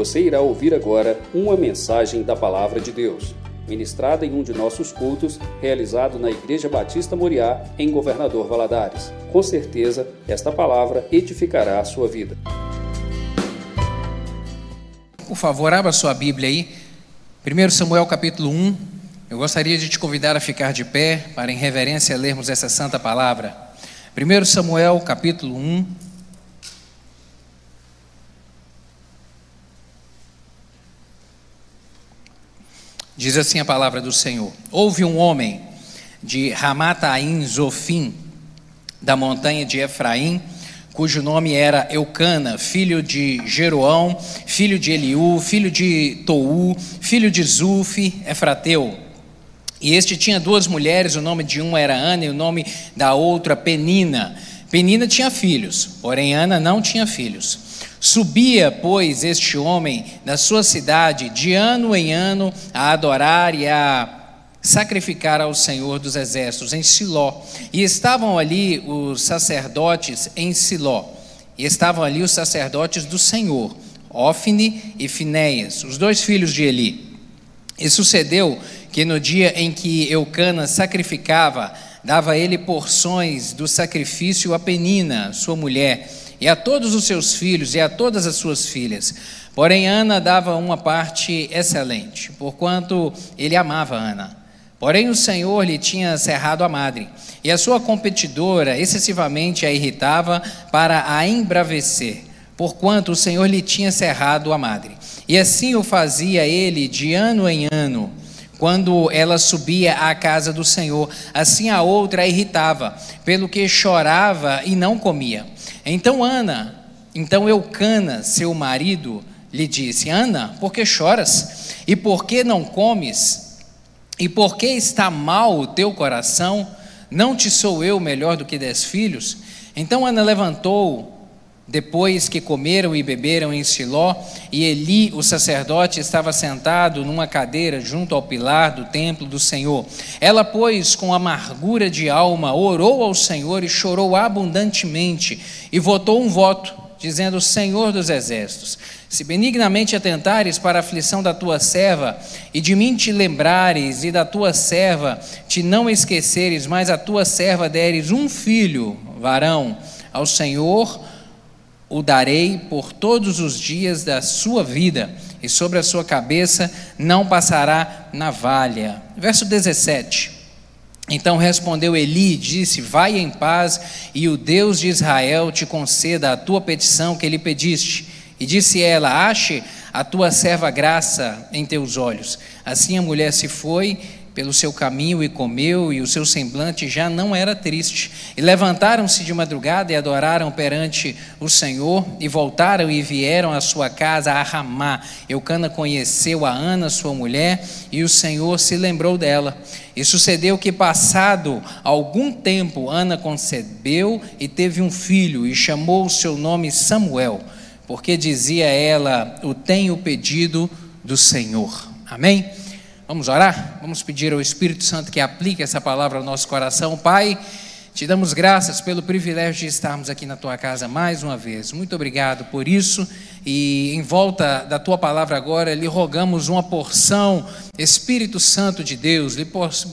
Você irá ouvir agora uma mensagem da Palavra de Deus, ministrada em um de nossos cultos, realizado na Igreja Batista Moriá, em Governador Valadares. Com certeza, esta palavra edificará a sua vida. Por favor, abra sua Bíblia aí. 1 Samuel capítulo 1. Eu gostaria de te convidar a ficar de pé para, em reverência, lermos essa santa palavra. 1 Samuel capítulo 1. Diz assim a palavra do Senhor: Houve um homem de Ramataim Zofim, da montanha de Efraim, cujo nome era Eucana, filho de Jeroão, filho de Eliú, filho de Tou, filho de Zufi, Efrateu. E este tinha duas mulheres, o nome de uma era Ana e o nome da outra Penina. Penina tinha filhos, porém Ana não tinha filhos. Subia, pois, este homem da sua cidade de ano em ano a adorar e a sacrificar ao Senhor dos Exércitos em Siló. E estavam ali os sacerdotes em Siló. E estavam ali os sacerdotes do Senhor, Ofne e Finéias, os dois filhos de Eli. E sucedeu que no dia em que Eucana sacrificava, dava ele porções do sacrifício a Penina, sua mulher, e a todos os seus filhos e a todas as suas filhas. Porém, Ana dava uma parte excelente, porquanto ele amava Ana. Porém, o Senhor lhe tinha cerrado a madre, e a sua competidora excessivamente a irritava para a embravecer, porquanto o Senhor lhe tinha cerrado a madre. E assim o fazia ele de ano em ano, quando ela subia à casa do Senhor, assim a outra a irritava, pelo que chorava e não comia. Então Ana, então Eucana, seu marido, lhe disse: Ana, por que choras? E por que não comes? E por que está mal o teu coração? Não te sou eu melhor do que dez filhos? Então Ana levantou depois que comeram e beberam em Siló, e Eli, o sacerdote, estava sentado numa cadeira junto ao pilar do templo do Senhor. Ela, pois, com amargura de alma, orou ao Senhor e chorou abundantemente, e votou um voto, dizendo: Senhor dos exércitos, se benignamente atentares para a aflição da tua serva, e de mim te lembrares, e da tua serva te não esqueceres, mas a tua serva deres um filho, varão, ao Senhor, o darei por todos os dias da sua vida, e sobre a sua cabeça não passará navalha. Verso 17. Então respondeu Eli e disse: Vai em paz, e o Deus de Israel te conceda a tua petição que lhe pediste. E disse ela: Ache a tua serva graça em teus olhos. Assim a mulher se foi pelo seu caminho e comeu, e o seu semblante já não era triste. E levantaram-se de madrugada e adoraram perante o Senhor, e voltaram e vieram à sua casa a Ramá. Eucana conheceu a Ana, sua mulher, e o Senhor se lembrou dela. E sucedeu que, passado algum tempo, Ana concebeu e teve um filho, e chamou o seu nome Samuel, porque dizia ela: O tenho pedido do Senhor. Amém? Vamos orar? Vamos pedir ao Espírito Santo que aplique essa palavra ao nosso coração. Pai, te damos graças pelo privilégio de estarmos aqui na tua casa mais uma vez. Muito obrigado por isso. E em volta da tua palavra agora, lhe rogamos uma porção, Espírito Santo de Deus, lhe,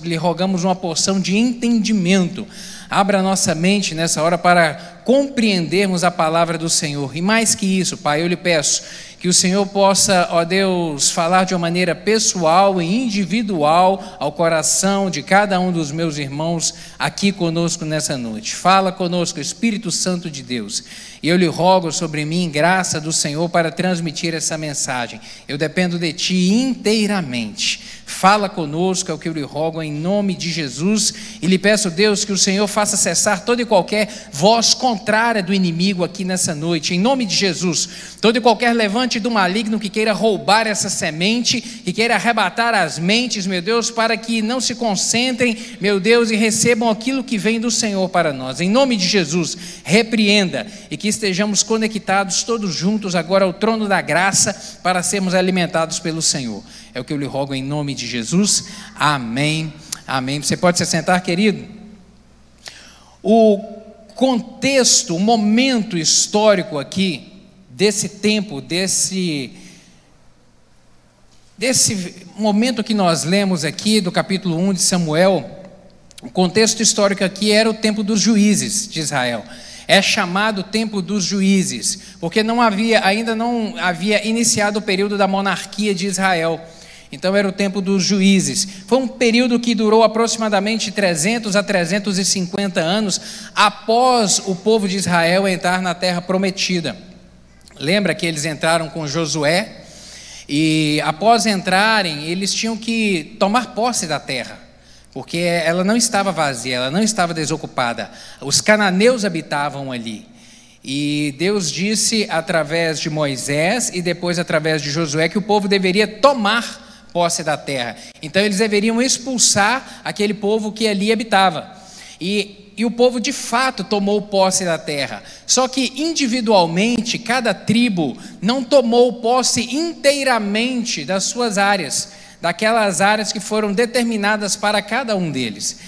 lhe rogamos uma porção de entendimento. Abra nossa mente nessa hora para compreendermos a palavra do Senhor. E mais que isso, Pai, eu lhe peço que o Senhor possa, ó Deus, falar de uma maneira pessoal e individual ao coração de cada um dos meus irmãos aqui conosco nessa noite. Fala conosco, Espírito Santo de Deus. E eu lhe rogo sobre mim graça do Senhor para transmitir essa mensagem. Eu dependo de Ti inteiramente. Fala conosco, é o que eu lhe rogo em nome de Jesus. E lhe peço, Deus, que o Senhor faça cessar toda e qualquer voz contrária do inimigo aqui nessa noite. Em nome de Jesus. Todo e qualquer levante do maligno que queira roubar essa semente, que queira arrebatar as mentes, meu Deus, para que não se concentrem, meu Deus, e recebam aquilo que vem do Senhor para nós. Em nome de Jesus, repreenda e que estejamos conectados todos juntos agora ao trono da graça para sermos alimentados pelo Senhor. É o que eu lhe rogo em nome de Jesus. Amém. Amém. Você pode se sentar, querido? O contexto, o momento histórico aqui desse tempo, desse desse momento que nós lemos aqui, do capítulo 1 de Samuel, o contexto histórico aqui era o tempo dos juízes de Israel. É chamado tempo dos juízes, porque não havia, ainda não havia iniciado o período da monarquia de Israel. Então era o tempo dos juízes. Foi um período que durou aproximadamente 300 a 350 anos após o povo de Israel entrar na terra prometida. Lembra que eles entraram com Josué e após entrarem, eles tinham que tomar posse da terra, porque ela não estava vazia, ela não estava desocupada. Os cananeus habitavam ali. E Deus disse através de Moisés e depois através de Josué que o povo deveria tomar posse da terra. Então eles deveriam expulsar aquele povo que ali habitava. E, e o povo de fato tomou posse da terra. Só que individualmente, cada tribo não tomou posse inteiramente das suas áreas, daquelas áreas que foram determinadas para cada um deles.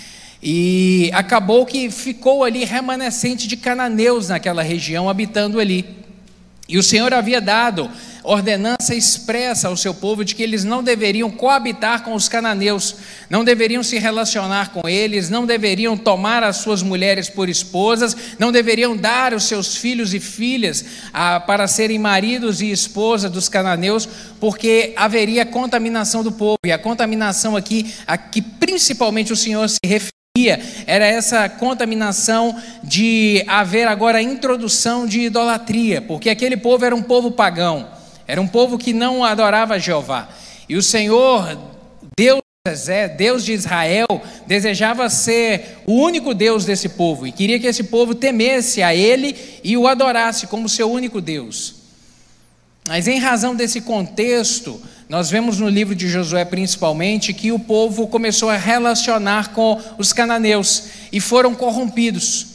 E acabou que ficou ali remanescente de cananeus naquela região, habitando ali. E o Senhor havia dado ordenança expressa ao seu povo de que eles não deveriam coabitar com os cananeus, não deveriam se relacionar com eles, não deveriam tomar as suas mulheres por esposas, não deveriam dar os seus filhos e filhas ah, para serem maridos e esposa dos cananeus, porque haveria contaminação do povo, e a contaminação aqui, a que principalmente o Senhor se refere era essa contaminação de haver agora a introdução de idolatria, porque aquele povo era um povo pagão. Era um povo que não adorava Jeová. E o Senhor, Deus Deus de Israel, desejava ser o único Deus desse povo e queria que esse povo temesse a Ele e o adorasse como seu único Deus. Mas em razão desse contexto, nós vemos no livro de Josué principalmente que o povo começou a relacionar com os cananeus e foram corrompidos.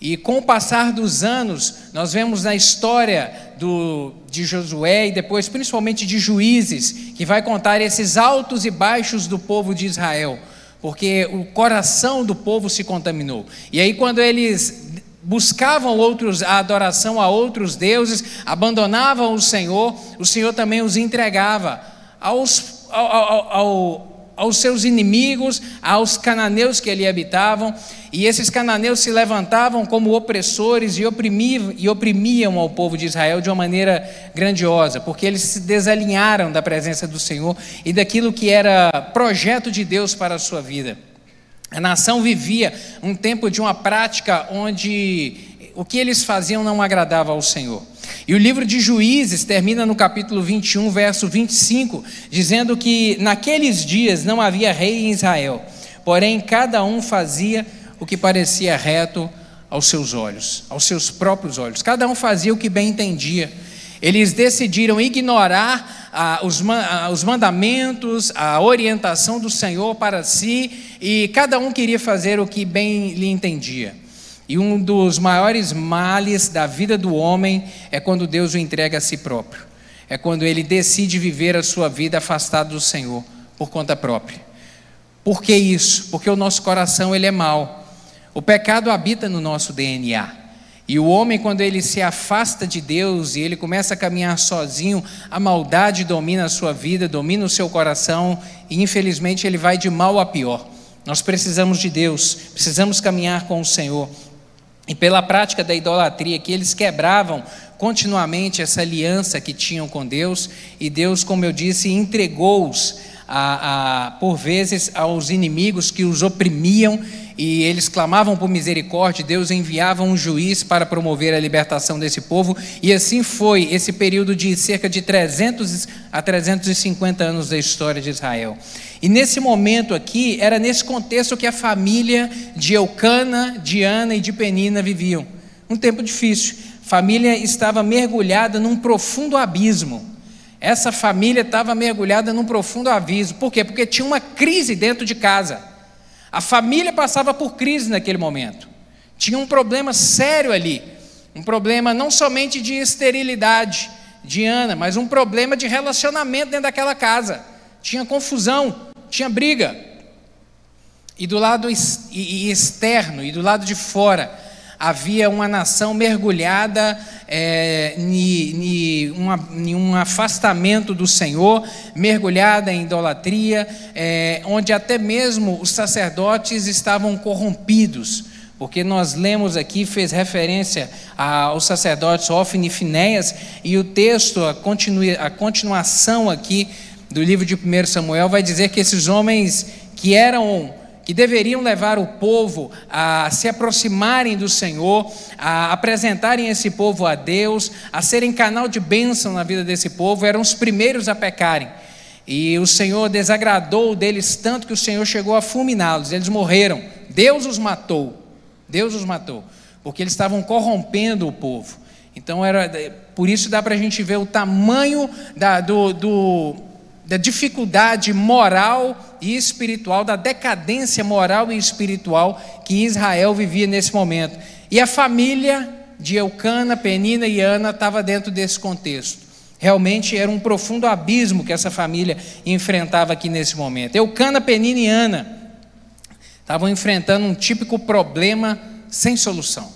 E com o passar dos anos, nós vemos na história do, de Josué e depois principalmente de Juízes, que vai contar esses altos e baixos do povo de Israel, porque o coração do povo se contaminou. E aí, quando eles buscavam outros a adoração a outros deuses, abandonavam o Senhor, o Senhor também os entregava aos, ao, ao, ao aos seus inimigos, aos cananeus que ali habitavam, e esses cananeus se levantavam como opressores e oprimiam, e oprimiam ao povo de Israel de uma maneira grandiosa, porque eles se desalinharam da presença do Senhor e daquilo que era projeto de Deus para a sua vida. A nação vivia um tempo de uma prática onde o que eles faziam não agradava ao Senhor. E o livro de Juízes termina no capítulo 21, verso 25, dizendo que naqueles dias não havia rei em Israel, porém cada um fazia o que parecia reto aos seus olhos, aos seus próprios olhos. Cada um fazia o que bem entendia. Eles decidiram ignorar ah, os, ah, os mandamentos, a orientação do Senhor para si, e cada um queria fazer o que bem lhe entendia. E um dos maiores males da vida do homem é quando Deus o entrega a si próprio. É quando ele decide viver a sua vida afastado do Senhor por conta própria. Por que isso? Porque o nosso coração ele é mau. O pecado habita no nosso DNA. E o homem, quando ele se afasta de Deus e ele começa a caminhar sozinho, a maldade domina a sua vida, domina o seu coração e infelizmente ele vai de mal a pior. Nós precisamos de Deus, precisamos caminhar com o Senhor. E pela prática da idolatria, que eles quebravam continuamente essa aliança que tinham com Deus, e Deus, como eu disse, entregou-os a, a, por vezes aos inimigos que os oprimiam e eles clamavam por misericórdia, Deus enviava um juiz para promover a libertação desse povo, e assim foi esse período de cerca de 300 a 350 anos da história de Israel. E nesse momento aqui, era nesse contexto que a família de Eucana, de Ana e de Penina viviam. Um tempo difícil. A família estava mergulhada num profundo abismo. Essa família estava mergulhada num profundo abismo. Por quê? Porque tinha uma crise dentro de casa. A família passava por crise naquele momento. Tinha um problema sério ali. Um problema não somente de esterilidade de Ana, mas um problema de relacionamento dentro daquela casa. Tinha confusão, tinha briga. E do lado externo e do lado de fora havia uma nação mergulhada é, em um afastamento do Senhor, mergulhada em idolatria, é, onde até mesmo os sacerdotes estavam corrompidos, porque nós lemos aqui, fez referência aos sacerdotes Ofni e Finéias, e o texto, a, a continuação aqui do livro de 1 Samuel, vai dizer que esses homens que eram que deveriam levar o povo a se aproximarem do Senhor, a apresentarem esse povo a Deus, a serem canal de bênção na vida desse povo, eram os primeiros a pecarem. E o Senhor desagradou deles tanto que o Senhor chegou a fulminá-los, eles morreram. Deus os matou. Deus os matou, porque eles estavam corrompendo o povo. Então era por isso dá para a gente ver o tamanho da, do, do da dificuldade moral e espiritual, da decadência moral e espiritual que Israel vivia nesse momento. E a família de Eucana, Penina e Ana estava dentro desse contexto. Realmente era um profundo abismo que essa família enfrentava aqui nesse momento. Eucana, Penina e Ana estavam enfrentando um típico problema sem solução.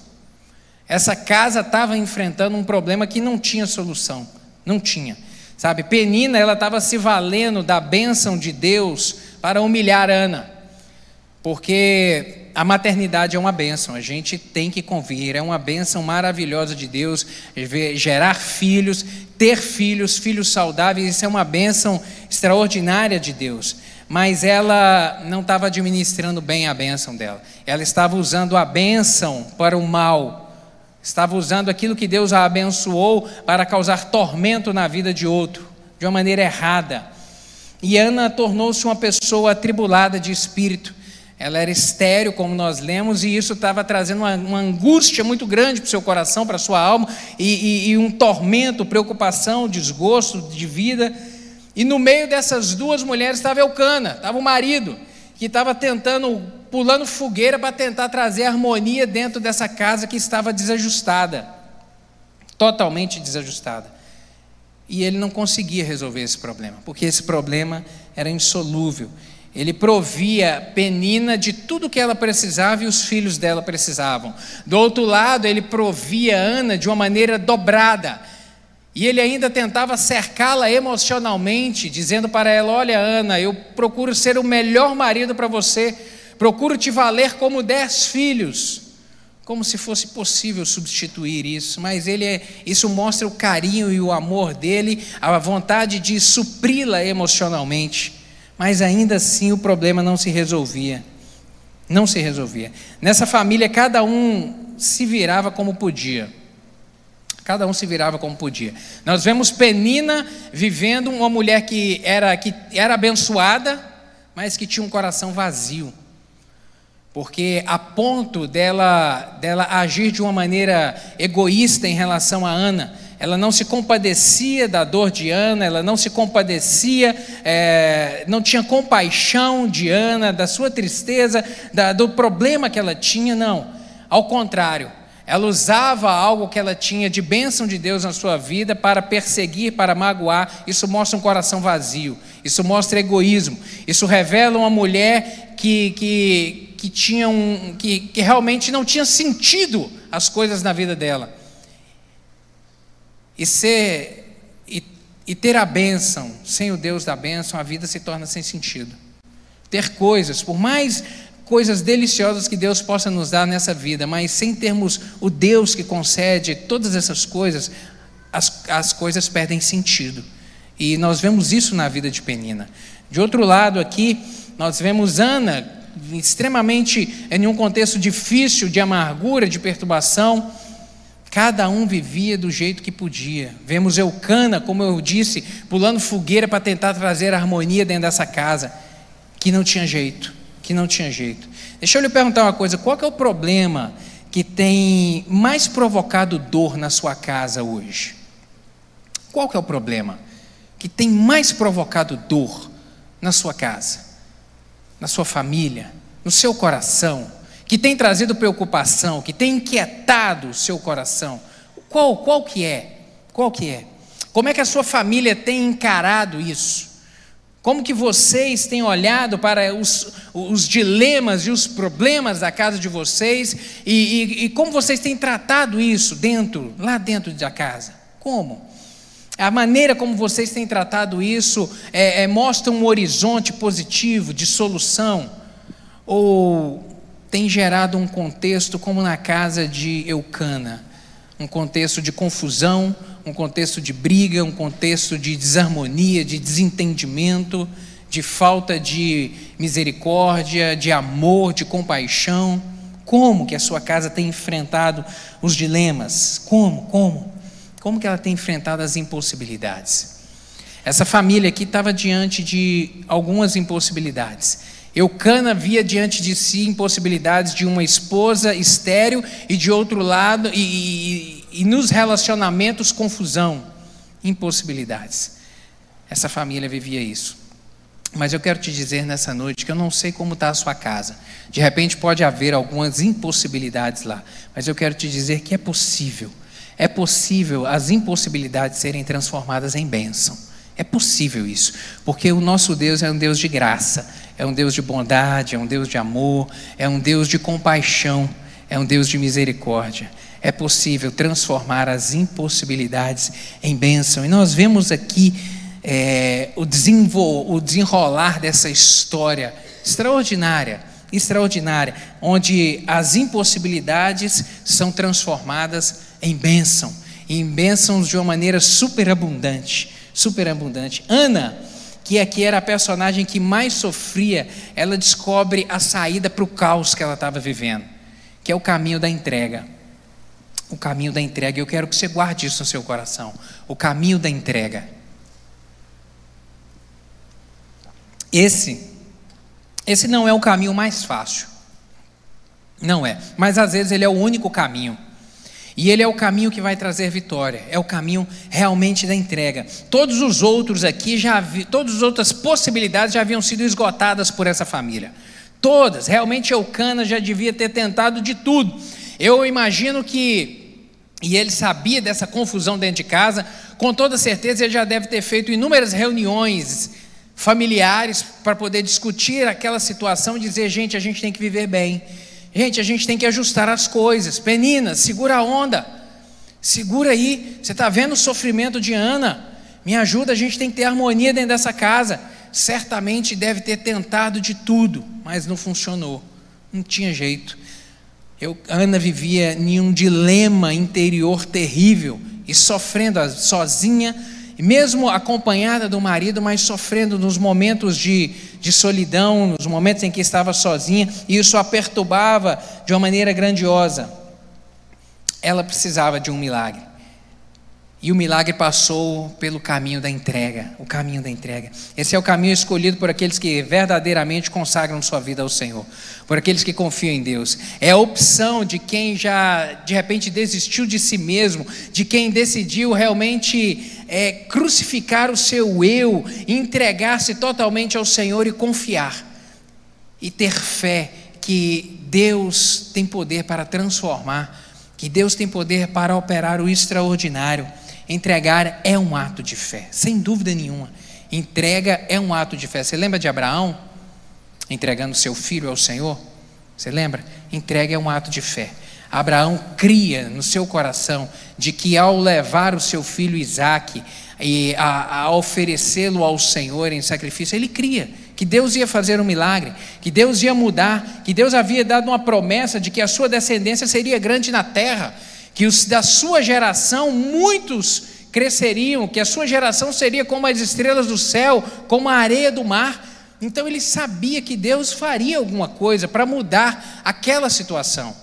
Essa casa estava enfrentando um problema que não tinha solução, não tinha. Sabe, Penina, ela estava se valendo da bênção de Deus para humilhar Ana. Porque a maternidade é uma bênção, a gente tem que convir, é uma bênção maravilhosa de Deus, gerar filhos, ter filhos, filhos saudáveis, isso é uma bênção extraordinária de Deus. Mas ela não estava administrando bem a bênção dela, ela estava usando a bênção para o mal, Estava usando aquilo que Deus a abençoou para causar tormento na vida de outro, de uma maneira errada. E Ana tornou-se uma pessoa atribulada de espírito. Ela era estéreo, como nós lemos, e isso estava trazendo uma, uma angústia muito grande para o seu coração, para a sua alma, e, e, e um tormento, preocupação, desgosto de vida. E no meio dessas duas mulheres estava Eucana, estava o marido, que estava tentando pulando fogueira para tentar trazer harmonia dentro dessa casa que estava desajustada totalmente desajustada. E ele não conseguia resolver esse problema, porque esse problema era insolúvel. Ele provia Penina de tudo que ela precisava e os filhos dela precisavam. Do outro lado, ele provia Ana de uma maneira dobrada. E ele ainda tentava cercá-la emocionalmente, dizendo para ela: Olha, Ana, eu procuro ser o melhor marido para você, Procuro te valer como dez filhos, como se fosse possível substituir isso, mas ele é, isso mostra o carinho e o amor dele, a vontade de supri-la emocionalmente. Mas ainda assim o problema não se resolvia. Não se resolvia. Nessa família, cada um se virava como podia. Cada um se virava como podia. Nós vemos Penina vivendo uma mulher que era, que era abençoada, mas que tinha um coração vazio porque a ponto dela, dela agir de uma maneira egoísta em relação a Ana, ela não se compadecia da dor de Ana, ela não se compadecia, é, não tinha compaixão de Ana, da sua tristeza, da, do problema que ela tinha, não. Ao contrário, ela usava algo que ela tinha de bênção de Deus na sua vida para perseguir, para magoar. Isso mostra um coração vazio, isso mostra egoísmo, isso revela uma mulher que, que, que, tinham, que, que realmente não tinha sentido as coisas na vida dela. E ser e, e ter a bênção, sem o Deus da bênção, a vida se torna sem sentido. Ter coisas, por mais coisas deliciosas que Deus possa nos dar nessa vida, mas sem termos o Deus que concede todas essas coisas, as, as coisas perdem sentido. E nós vemos isso na vida de Penina. De outro lado, aqui, nós vemos Ana extremamente em um contexto difícil de amargura, de perturbação. Cada um vivia do jeito que podia. Vemos Eucana, como eu disse, pulando fogueira para tentar trazer harmonia dentro dessa casa, que não tinha jeito, que não tinha jeito. Deixa eu lhe perguntar uma coisa: qual é o problema que tem mais provocado dor na sua casa hoje? Qual é o problema que tem mais provocado dor na sua casa? Na sua família, no seu coração, que tem trazido preocupação, que tem inquietado o seu coração? Qual, qual que é? Qual que é? Como é que a sua família tem encarado isso? Como que vocês têm olhado para os, os dilemas e os problemas da casa de vocês e, e, e como vocês têm tratado isso dentro, lá dentro da casa? Como? A maneira como vocês têm tratado isso é, é, mostra um horizonte positivo de solução? Ou tem gerado um contexto como na casa de Eucana? Um contexto de confusão, um contexto de briga, um contexto de desarmonia, de desentendimento, de falta de misericórdia, de amor, de compaixão? Como que a sua casa tem enfrentado os dilemas? Como? Como? Como que ela tem enfrentado as impossibilidades? Essa família aqui estava diante de algumas impossibilidades. Eucana via diante de si impossibilidades de uma esposa estéril e de outro lado, e, e, e nos relacionamentos, confusão, impossibilidades. Essa família vivia isso. Mas eu quero te dizer nessa noite que eu não sei como está a sua casa. De repente pode haver algumas impossibilidades lá. Mas eu quero te dizer que é possível é possível as impossibilidades serem transformadas em bênção. É possível isso, porque o nosso Deus é um Deus de graça, é um Deus de bondade, é um Deus de amor, é um Deus de compaixão, é um Deus de misericórdia. É possível transformar as impossibilidades em bênção. E nós vemos aqui é, o, o desenrolar dessa história extraordinária extraordinária, onde as impossibilidades são transformadas em bênção, em bênçãos de uma maneira superabundante, superabundante. Ana, que aqui era a personagem que mais sofria, ela descobre a saída para o caos que ela estava vivendo, que é o caminho da entrega. O caminho da entrega, eu quero que você guarde isso no seu coração. O caminho da entrega. Esse, esse não é o caminho mais fácil. Não é. Mas às vezes ele é o único caminho. E ele é o caminho que vai trazer vitória, é o caminho realmente da entrega. Todos os outros aqui já vi, todas as outras possibilidades já haviam sido esgotadas por essa família. Todas, realmente Eucana já devia ter tentado de tudo. Eu imagino que e ele sabia dessa confusão dentro de casa, com toda certeza ele já deve ter feito inúmeras reuniões familiares para poder discutir aquela situação e dizer, gente, a gente tem que viver bem. Gente, a gente tem que ajustar as coisas. Penina, segura a onda. Segura aí. Você está vendo o sofrimento de Ana? Me ajuda, a gente tem que ter harmonia dentro dessa casa. Certamente deve ter tentado de tudo, mas não funcionou. Não tinha jeito. Eu, Ana vivia em um dilema interior terrível e sofrendo sozinha mesmo acompanhada do marido, mas sofrendo nos momentos de, de solidão, nos momentos em que estava sozinha, e isso a perturbava de uma maneira grandiosa. Ela precisava de um milagre. E o milagre passou pelo caminho da entrega, o caminho da entrega. Esse é o caminho escolhido por aqueles que verdadeiramente consagram sua vida ao Senhor, por aqueles que confiam em Deus. É a opção de quem já de repente desistiu de si mesmo, de quem decidiu realmente é, crucificar o seu eu, entregar-se totalmente ao Senhor e confiar e ter fé que Deus tem poder para transformar, que Deus tem poder para operar o extraordinário. Entregar é um ato de fé, sem dúvida nenhuma. Entrega é um ato de fé. Você lembra de Abraão entregando seu filho ao Senhor? Você lembra? Entrega é um ato de fé. Abraão cria no seu coração de que ao levar o seu filho Isaque e a, a oferecê-lo ao Senhor em sacrifício, ele cria que Deus ia fazer um milagre, que Deus ia mudar, que Deus havia dado uma promessa de que a sua descendência seria grande na terra, que os, da sua geração muitos cresceriam, que a sua geração seria como as estrelas do céu, como a areia do mar. Então ele sabia que Deus faria alguma coisa para mudar aquela situação.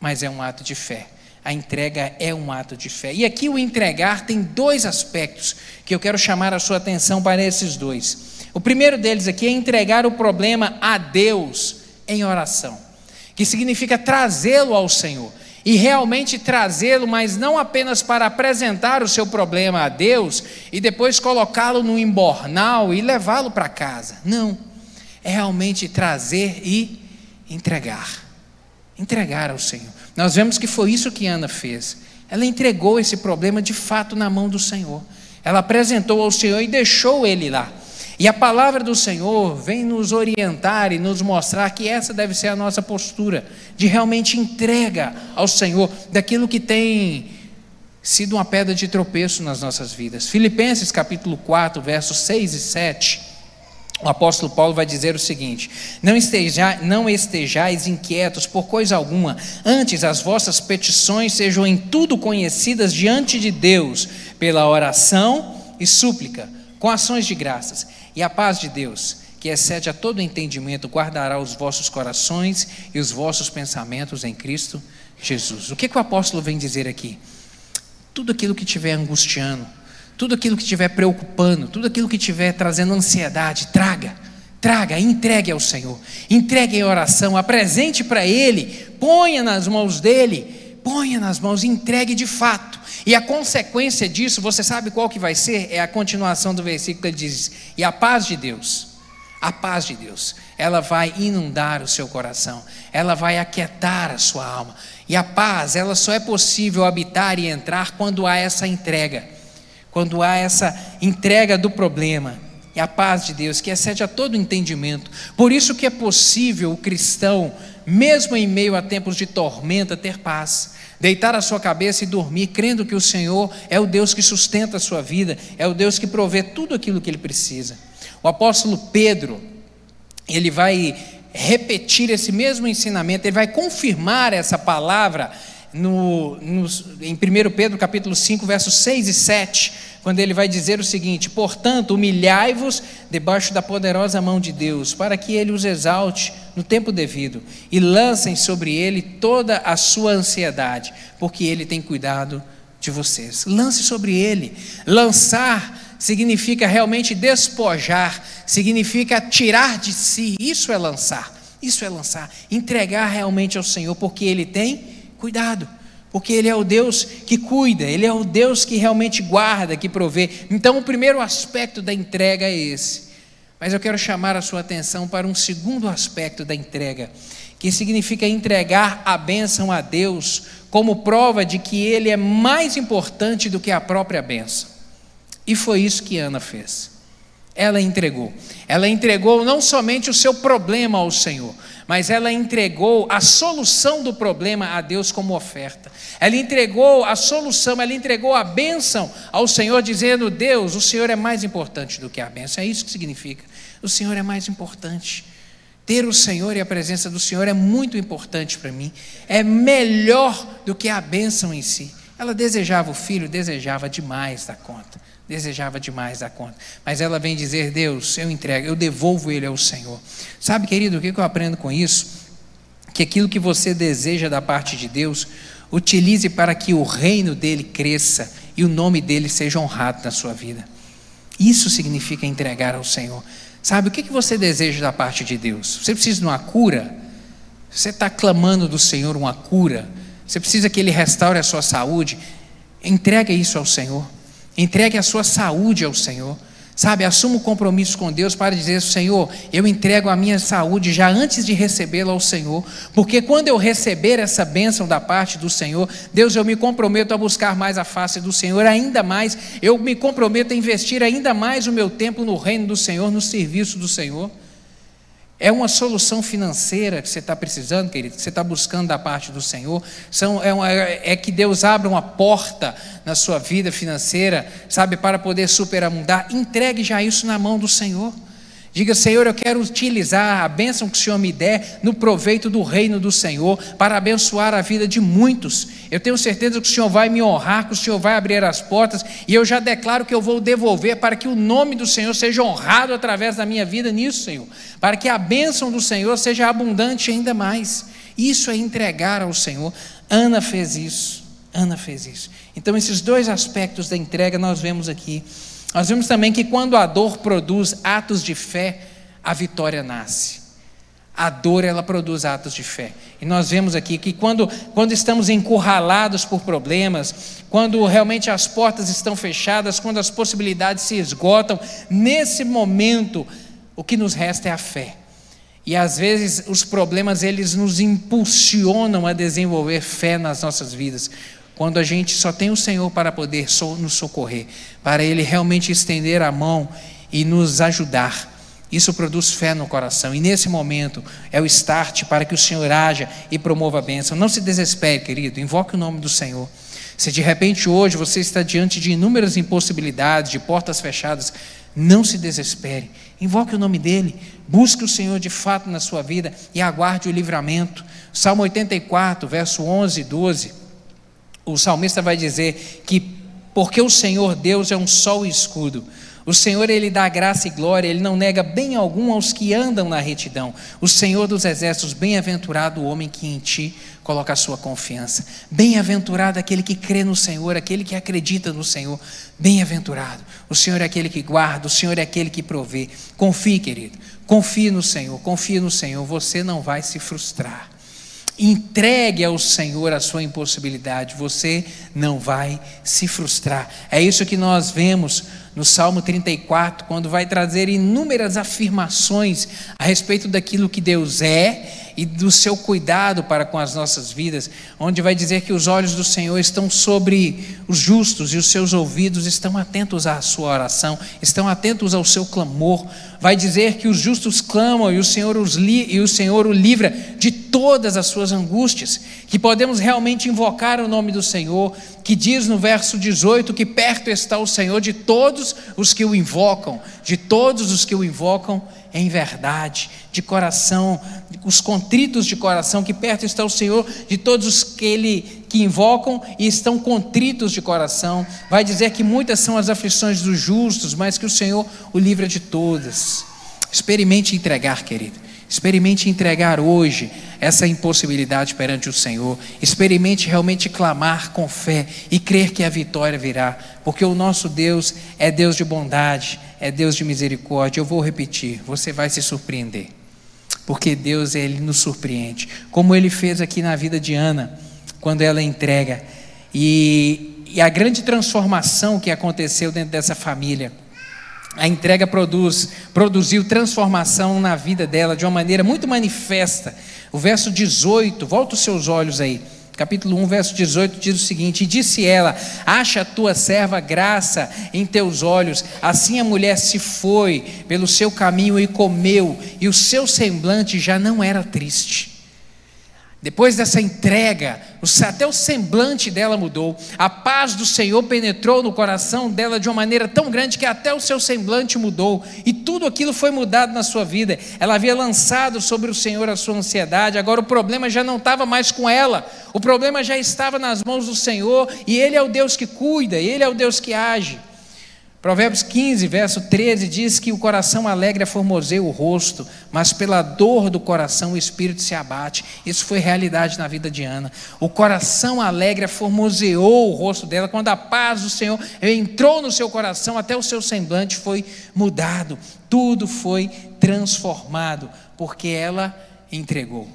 Mas é um ato de fé. A entrega é um ato de fé. E aqui o entregar tem dois aspectos que eu quero chamar a sua atenção para esses dois. O primeiro deles aqui é entregar o problema a Deus em oração, que significa trazê-lo ao Senhor e realmente trazê-lo, mas não apenas para apresentar o seu problema a Deus e depois colocá-lo no embornal e levá-lo para casa. Não. É realmente trazer e entregar. Entregar ao Senhor. Nós vemos que foi isso que Ana fez. Ela entregou esse problema de fato na mão do Senhor. Ela apresentou ao Senhor e deixou ele lá. E a palavra do Senhor vem nos orientar e nos mostrar que essa deve ser a nossa postura, de realmente entrega ao Senhor daquilo que tem sido uma pedra de tropeço nas nossas vidas. Filipenses capítulo 4, versos 6 e 7. O apóstolo Paulo vai dizer o seguinte: não, esteja, não estejais inquietos por coisa alguma, antes as vossas petições sejam em tudo conhecidas diante de Deus, pela oração e súplica, com ações de graças. E a paz de Deus, que excede a todo entendimento, guardará os vossos corações e os vossos pensamentos em Cristo Jesus. O que, que o apóstolo vem dizer aqui? Tudo aquilo que estiver angustiando, tudo aquilo que estiver preocupando, tudo aquilo que estiver trazendo ansiedade, traga, traga, entregue ao Senhor, entregue em oração, apresente para Ele, ponha nas mãos dEle, ponha nas mãos, entregue de fato. E a consequência disso, você sabe qual que vai ser? É a continuação do versículo, ele diz: E a paz de Deus, a paz de Deus, ela vai inundar o seu coração, ela vai aquietar a sua alma. E a paz, ela só é possível habitar e entrar quando há essa entrega, quando há essa entrega do problema. E a paz de Deus, que excede a todo entendimento. Por isso que é possível o cristão, mesmo em meio a tempos de tormenta, ter paz. Deitar a sua cabeça e dormir, crendo que o Senhor é o Deus que sustenta a sua vida, é o Deus que provê tudo aquilo que ele precisa. O apóstolo Pedro, ele vai repetir esse mesmo ensinamento, ele vai confirmar essa palavra no, no, em 1 Pedro capítulo 5, versos 6 e 7, quando ele vai dizer o seguinte: Portanto, humilhai-vos debaixo da poderosa mão de Deus, para que ele os exalte no tempo devido, e lancem sobre ele toda a sua ansiedade, porque ele tem cuidado de vocês. Lance sobre ele. Lançar significa realmente despojar, significa tirar de si. Isso é lançar. Isso é lançar, entregar realmente ao Senhor, porque Ele tem cuidado, porque Ele é o Deus que cuida, Ele é o Deus que realmente guarda, que provê. Então, o primeiro aspecto da entrega é esse. Mas eu quero chamar a sua atenção para um segundo aspecto da entrega, que significa entregar a bênção a Deus como prova de que Ele é mais importante do que a própria bênção. E foi isso que Ana fez. Ela entregou. Ela entregou não somente o seu problema ao Senhor, mas ela entregou a solução do problema a Deus como oferta. Ela entregou a solução, ela entregou a bênção ao Senhor, dizendo: Deus, o Senhor é mais importante do que a bênção. É isso que significa. O Senhor é mais importante. Ter o Senhor e a presença do Senhor é muito importante para mim. É melhor do que a bênção em si. Ela desejava o filho, desejava demais da conta desejava demais da conta. Mas ela vem dizer: Deus, eu entrego, eu devolvo ele ao Senhor. Sabe, querido, o que eu aprendo com isso? Que aquilo que você deseja da parte de Deus, utilize para que o reino dele cresça e o nome dele seja honrado na sua vida. Isso significa entregar ao Senhor. Sabe, o que você deseja da parte de Deus? Você precisa de uma cura? Você está clamando do Senhor uma cura? Você precisa que Ele restaure a sua saúde? Entrega isso ao Senhor. Entregue a sua saúde ao Senhor. Sabe, assuma o um compromisso com Deus para dizer: Senhor, eu entrego a minha saúde já antes de recebê-la ao Senhor, porque quando eu receber essa bênção da parte do Senhor, Deus, eu me comprometo a buscar mais a face do Senhor, ainda mais, eu me comprometo a investir ainda mais o meu tempo no reino do Senhor, no serviço do Senhor. É uma solução financeira que você está precisando, querido, que você está buscando da parte do Senhor. São, é, uma, é, que Deus abra uma porta na sua vida financeira, sabe, para poder superamundar. Entregue já isso na mão do Senhor. Diga, Senhor, eu quero utilizar a bênção que o Senhor me der no proveito do reino do Senhor para abençoar a vida de muitos. Eu tenho certeza que o Senhor vai me honrar, que o Senhor vai abrir as portas e eu já declaro que eu vou devolver para que o nome do Senhor seja honrado através da minha vida nisso, Senhor, para que a bênção do Senhor seja abundante ainda mais. Isso é entregar ao Senhor. Ana fez isso. Ana fez isso. Então, esses dois aspectos da entrega nós vemos aqui. Nós vemos também que quando a dor produz atos de fé, a vitória nasce. A dor ela produz atos de fé. E nós vemos aqui que quando, quando estamos encurralados por problemas, quando realmente as portas estão fechadas, quando as possibilidades se esgotam, nesse momento o que nos resta é a fé. E às vezes os problemas eles nos impulsionam a desenvolver fé nas nossas vidas quando a gente só tem o Senhor para poder nos socorrer, para Ele realmente estender a mão e nos ajudar. Isso produz fé no coração, e nesse momento é o start para que o Senhor haja e promova a bênção. Não se desespere, querido, invoque o nome do Senhor. Se de repente hoje você está diante de inúmeras impossibilidades, de portas fechadas, não se desespere. Invoque o nome dele, busque o Senhor de fato na sua vida e aguarde o livramento. Salmo 84, verso 11 e 12. O salmista vai dizer que porque o Senhor Deus é um sol e escudo, o Senhor, Ele dá graça e glória, Ele não nega bem algum aos que andam na retidão. O Senhor dos exércitos, bem-aventurado o homem que em Ti coloca a sua confiança. Bem-aventurado aquele que crê no Senhor, aquele que acredita no Senhor. Bem-aventurado. O Senhor é aquele que guarda, o Senhor é aquele que provê. Confie, querido. Confie no Senhor, confie no Senhor. Você não vai se frustrar. Entregue ao Senhor a sua impossibilidade, você não vai se frustrar. É isso que nós vemos no Salmo 34, quando vai trazer inúmeras afirmações a respeito daquilo que Deus é e do seu cuidado para com as nossas vidas, onde vai dizer que os olhos do Senhor estão sobre os justos e os seus ouvidos estão atentos à sua oração, estão atentos ao seu clamor. Vai dizer que os justos clamam e o Senhor os li, e o Senhor o livra de todas as suas angústias, que podemos realmente invocar o nome do Senhor, que diz no verso 18 que perto está o Senhor de todos os que o invocam, de todos os que o invocam em verdade, de coração, os contritos de coração, que perto está o Senhor de todos os que ele que invocam e estão contritos de coração. Vai dizer que muitas são as aflições dos justos, mas que o Senhor o livra de todas. Experimente entregar, querido. Experimente entregar hoje essa impossibilidade perante o Senhor. Experimente realmente clamar com fé e crer que a vitória virá, porque o nosso Deus é Deus de bondade, é Deus de misericórdia. Eu vou repetir, você vai se surpreender. Porque Deus ele nos surpreende, como ele fez aqui na vida de Ana, quando ela entrega. E, e a grande transformação que aconteceu dentro dessa família a entrega produz, produziu transformação na vida dela de uma maneira muito manifesta. O verso 18, volta os seus olhos aí. Capítulo 1, verso 18 diz o seguinte: E disse ela: Acha a tua serva graça em teus olhos. Assim a mulher se foi pelo seu caminho e comeu, e o seu semblante já não era triste. Depois dessa entrega, até o semblante dela mudou. A paz do Senhor penetrou no coração dela de uma maneira tão grande que até o seu semblante mudou. E tudo aquilo foi mudado na sua vida. Ela havia lançado sobre o Senhor a sua ansiedade, agora o problema já não estava mais com ela. O problema já estava nas mãos do Senhor, e Ele é o Deus que cuida, Ele é o Deus que age. Provérbios 15, verso 13 diz que o coração alegre formoseia o rosto, mas pela dor do coração o espírito se abate. Isso foi realidade na vida de Ana. O coração alegre formoseou o rosto dela quando a paz do Senhor entrou no seu coração, até o seu semblante foi mudado. Tudo foi transformado, porque ela entregou.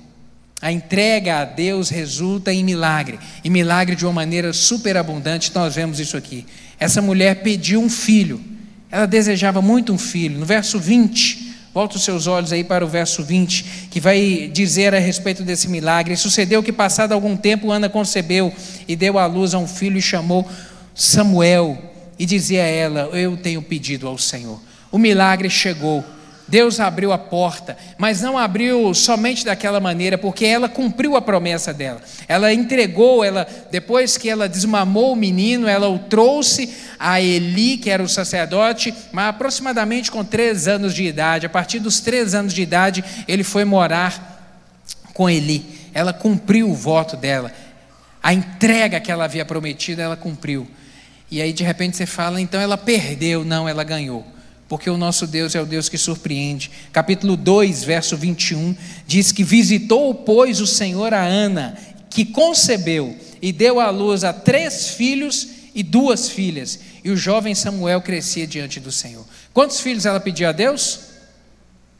A entrega a Deus resulta em milagre, e milagre de uma maneira superabundante, nós vemos isso aqui. Essa mulher pediu um filho, ela desejava muito um filho. No verso 20, volta os seus olhos aí para o verso 20, que vai dizer a respeito desse milagre. Sucedeu que, passado algum tempo, Ana concebeu e deu à luz a um filho e chamou Samuel, e dizia a ela: Eu tenho pedido ao Senhor. O milagre chegou. Deus abriu a porta, mas não abriu somente daquela maneira, porque ela cumpriu a promessa dela. Ela entregou, ela depois que ela desmamou o menino, ela o trouxe a Eli, que era o sacerdote, mas aproximadamente com três anos de idade. A partir dos três anos de idade, ele foi morar com Eli. Ela cumpriu o voto dela, a entrega que ela havia prometido, ela cumpriu. E aí de repente você fala, então ela perdeu, não, ela ganhou porque o nosso Deus é o Deus que surpreende. Capítulo 2, verso 21, diz que visitou, pois, o Senhor a Ana, que concebeu e deu à luz a três filhos e duas filhas, e o jovem Samuel crescia diante do Senhor. Quantos filhos ela pediu a Deus?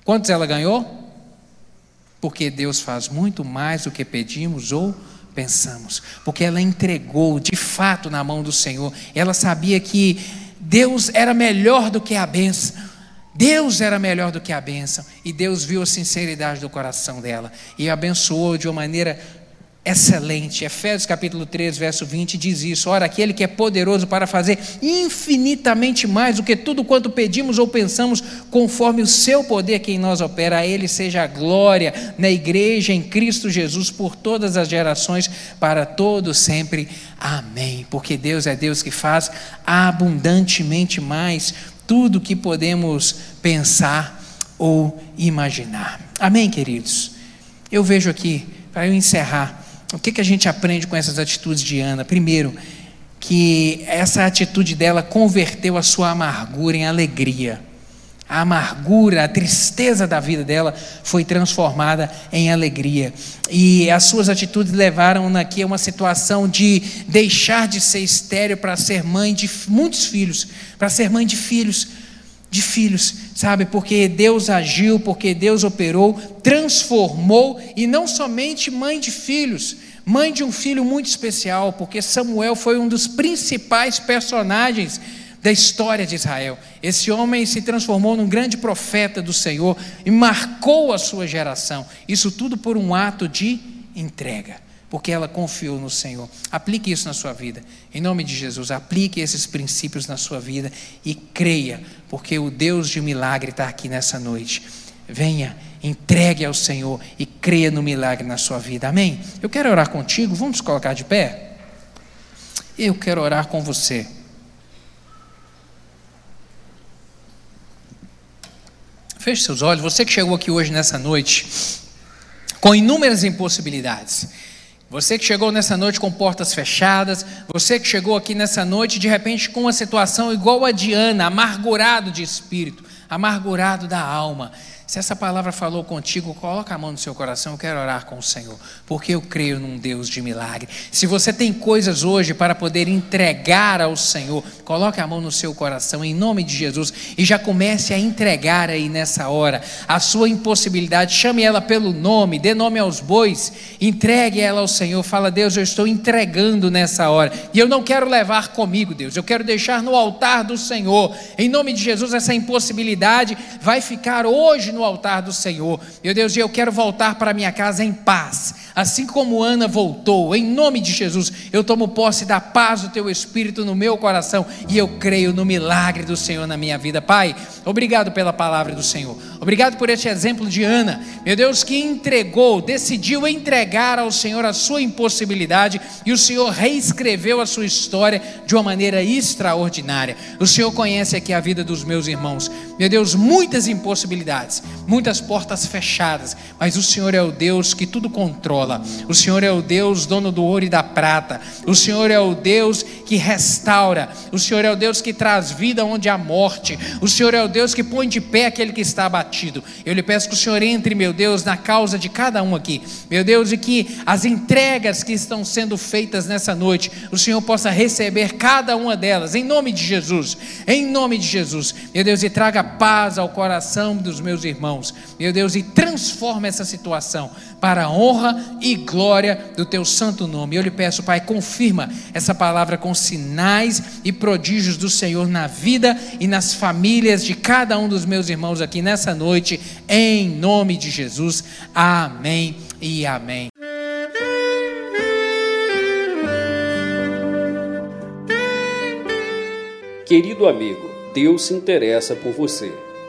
Quantos ela ganhou? Porque Deus faz muito mais do que pedimos ou pensamos, porque ela entregou de fato na mão do Senhor, ela sabia que Deus era melhor do que a benção. Deus era melhor do que a bênção. E Deus viu a sinceridade do coração dela. E abençoou de uma maneira excelente. Efésios capítulo 3, verso 20 diz isso: Ora, aquele que é poderoso para fazer infinitamente mais do que tudo quanto pedimos ou pensamos, conforme o seu poder que em nós opera, a ele seja a glória na igreja em Cristo Jesus por todas as gerações, para todos sempre. Amém. Porque Deus é Deus que faz abundantemente mais tudo que podemos pensar ou imaginar. Amém, queridos. Eu vejo aqui, para eu encerrar, o que, que a gente aprende com essas atitudes de Ana? Primeiro, que essa atitude dela converteu a sua amargura em alegria. A amargura, a tristeza da vida dela foi transformada em alegria. E as suas atitudes levaram-na aqui a uma situação de deixar de ser estéreo para ser mãe de muitos filhos, para ser mãe de filhos de filhos, sabe? Porque Deus agiu, porque Deus operou, transformou e não somente mãe de filhos, mãe de um filho muito especial, porque Samuel foi um dos principais personagens da história de Israel. Esse homem se transformou num grande profeta do Senhor e marcou a sua geração. Isso tudo por um ato de entrega porque ela confiou no Senhor. Aplique isso na sua vida. Em nome de Jesus, aplique esses princípios na sua vida e creia, porque o Deus de milagre está aqui nessa noite. Venha, entregue ao Senhor e creia no milagre na sua vida. Amém? Eu quero orar contigo. Vamos colocar de pé? Eu quero orar com você. Feche seus olhos. Você que chegou aqui hoje nessa noite com inúmeras impossibilidades. Você que chegou nessa noite com portas fechadas, você que chegou aqui nessa noite de repente com uma situação igual a Diana, amargurado de espírito, amargurado da alma, se essa palavra falou contigo, coloca a mão no seu coração, eu quero orar com o Senhor, porque eu creio num Deus de milagre. Se você tem coisas hoje para poder entregar ao Senhor, coloque a mão no seu coração em nome de Jesus e já comece a entregar aí nessa hora a sua impossibilidade. Chame ela pelo nome, dê nome aos bois, entregue ela ao Senhor. Fala, Deus, eu estou entregando nessa hora e eu não quero levar comigo, Deus, eu quero deixar no altar do Senhor. Em nome de Jesus, essa impossibilidade vai ficar hoje no no altar do Senhor. Meu Deus, eu quero voltar para minha casa em paz, assim como Ana voltou. Em nome de Jesus, eu tomo posse da paz do teu espírito no meu coração e eu creio no milagre do Senhor na minha vida. Pai, obrigado pela palavra do Senhor. Obrigado por este exemplo de Ana. Meu Deus, que entregou, decidiu entregar ao Senhor a sua impossibilidade e o Senhor reescreveu a sua história de uma maneira extraordinária. O Senhor conhece aqui a vida dos meus irmãos. Meu Deus, muitas impossibilidades, muitas portas fechadas, mas o Senhor é o Deus que tudo controla. O Senhor é o Deus dono do ouro e da prata. O Senhor é o Deus que restaura. O Senhor é o Deus que traz vida onde há morte. O Senhor é o Deus que põe de pé aquele que está abatido. Eu lhe peço que o Senhor entre, meu Deus, na causa de cada um aqui. Meu Deus, e que as entregas que estão sendo feitas nessa noite, o Senhor possa receber cada uma delas, em nome de Jesus. Em nome de Jesus. Meu Deus, e traga paz ao coração dos meus irmãos irmãos. Meu Deus, e transforma essa situação para a honra e glória do teu santo nome. Eu lhe peço, Pai, confirma essa palavra com sinais e prodígios do Senhor na vida e nas famílias de cada um dos meus irmãos aqui nessa noite, em nome de Jesus. Amém e amém. Querido amigo, Deus se interessa por você.